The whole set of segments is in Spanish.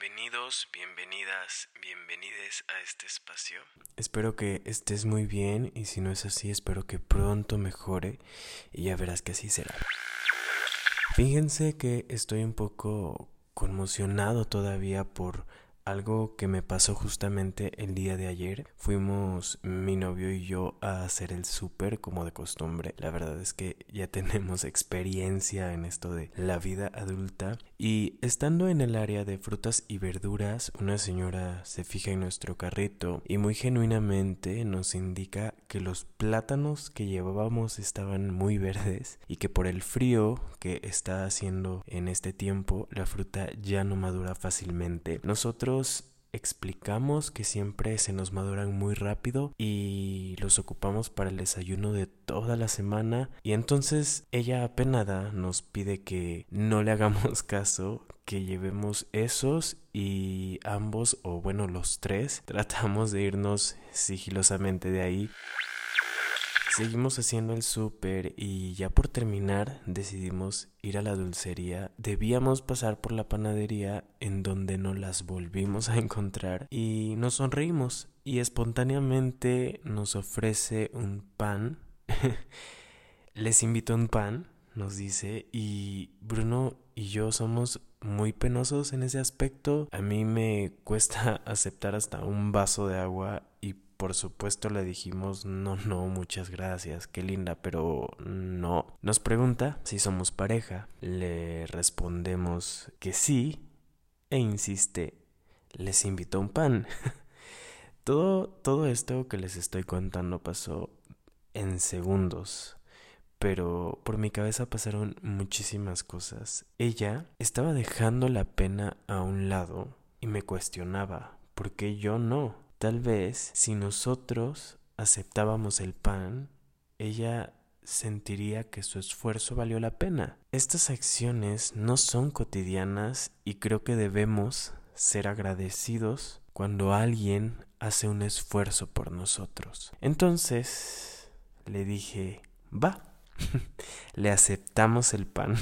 Bienvenidos, bienvenidas, bienvenides a este espacio. Espero que estés muy bien y si no es así, espero que pronto mejore y ya verás que así será. Fíjense que estoy un poco conmocionado todavía por algo que me pasó justamente el día de ayer. Fuimos mi novio y yo a hacer el súper como de costumbre. La verdad es que ya tenemos experiencia en esto de la vida adulta. Y estando en el área de frutas y verduras, una señora se fija en nuestro carrito y muy genuinamente nos indica que los plátanos que llevábamos estaban muy verdes y que por el frío que está haciendo en este tiempo la fruta ya no madura fácilmente. Nosotros explicamos que siempre se nos maduran muy rápido y los ocupamos para el desayuno de toda la semana. Y entonces ella apenada nos pide que no le hagamos caso que llevemos esos y ambos o bueno los tres tratamos de irnos sigilosamente de ahí Seguimos haciendo el súper y ya por terminar decidimos ir a la dulcería. Debíamos pasar por la panadería en donde no las volvimos a encontrar y nos sonreímos y espontáneamente nos ofrece un pan. Les invito un pan, nos dice, y Bruno y yo somos muy penosos en ese aspecto. A mí me cuesta aceptar hasta un vaso de agua y por supuesto le dijimos no, no, muchas gracias, qué linda, pero no. Nos pregunta si somos pareja. Le respondemos que sí e insiste, les invito un pan. todo, todo esto que les estoy contando pasó en segundos. Pero por mi cabeza pasaron muchísimas cosas. Ella estaba dejando la pena a un lado y me cuestionaba, ¿por qué yo no? Tal vez si nosotros aceptábamos el pan, ella sentiría que su esfuerzo valió la pena. Estas acciones no son cotidianas y creo que debemos ser agradecidos cuando alguien hace un esfuerzo por nosotros. Entonces le dije, va, le aceptamos el pan.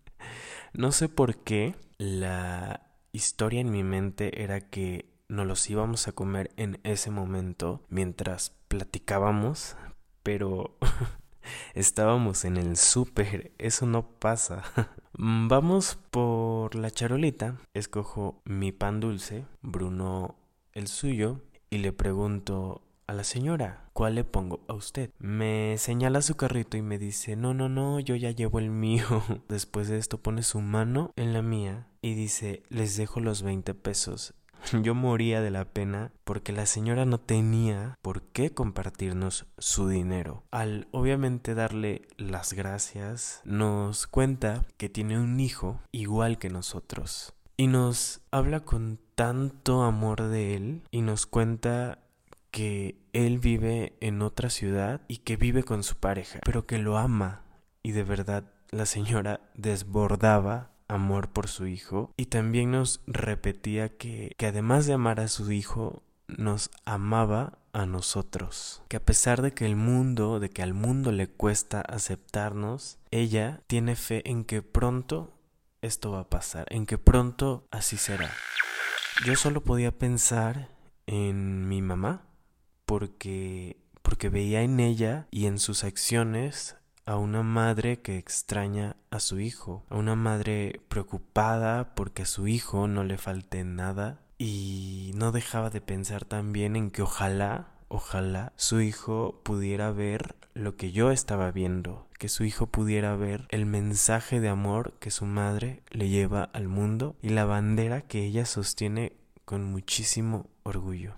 no sé por qué la historia en mi mente era que no los íbamos a comer en ese momento mientras platicábamos, pero estábamos en el súper, eso no pasa. Vamos por la charolita, escojo mi pan dulce, Bruno el suyo, y le pregunto a la señora, ¿cuál le pongo a usted? Me señala su carrito y me dice, no, no, no, yo ya llevo el mío. Después de esto pone su mano en la mía y dice, les dejo los 20 pesos Yo moría de la pena porque la señora no tenía por qué compartirnos su dinero. Al obviamente darle las gracias, nos cuenta que tiene un hijo igual que nosotros. Y nos habla con tanto amor de él y nos cuenta que él vive en otra ciudad y que vive con su pareja, pero que lo ama. Y de verdad la señora desbordaba amor por su hijo y también nos repetía que, que además de amar a su hijo, nos amaba a nosotros. Que a pesar de que el mundo, de que al mundo le cuesta aceptarnos, ella tiene fe en que pronto esto va a pasar, en que pronto así será. Yo solo podía pensar en mi mamá porque porque veía en ella y en sus acciones a una madre que extraña a su hijo, a una madre preocupada porque a su hijo no le falte nada y no dejaba de pensar también en que ojalá, ojalá su hijo pudiera ver lo que yo estaba viendo, que su hijo pudiera ver el mensaje de amor que su madre le lleva al mundo y la bandera que ella sostiene con muchísimo orgullo.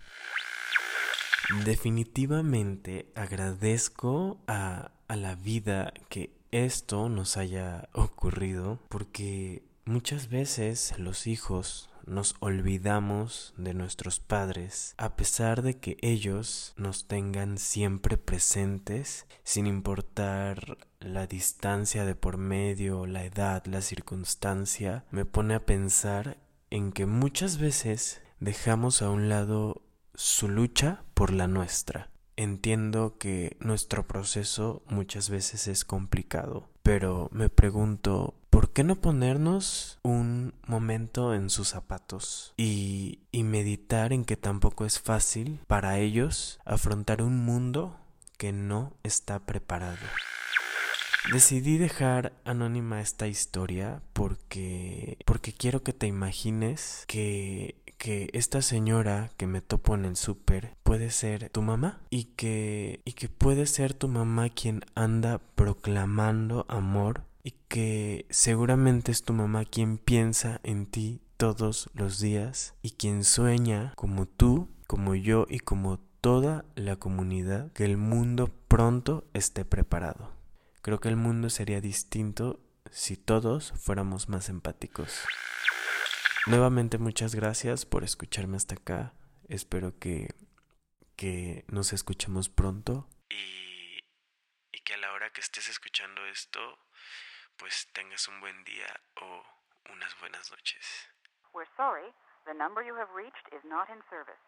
Definitivamente agradezco a a la vida que esto nos haya ocurrido porque muchas veces los hijos nos olvidamos de nuestros padres a pesar de que ellos nos tengan siempre presentes sin importar la distancia de por medio, la edad, la circunstancia, me pone a pensar en que muchas veces dejamos a un lado su lucha por la nuestra. Entiendo que nuestro proceso muchas veces es complicado, pero me pregunto, ¿por qué no ponernos un momento en sus zapatos y, y meditar en que tampoco es fácil para ellos afrontar un mundo que no está preparado? Decidí dejar anónima esta historia porque porque quiero que te imagines que que esta señora que me topo en el súper puede ser tu mamá y que y que puede ser tu mamá quien anda proclamando amor y que seguramente es tu mamá quien piensa en ti todos los días y quien sueña como tú, como yo y como toda la comunidad que el mundo pronto esté preparado. Creo que el mundo sería distinto si todos fuéramos más empáticos. Nuevamente muchas gracias por escucharme hasta acá. Espero que, que nos escuchemos pronto. Y, y que a la hora que estés escuchando esto, pues tengas un buen día o unas buenas noches. We're sorry, the number you have reached is not in service.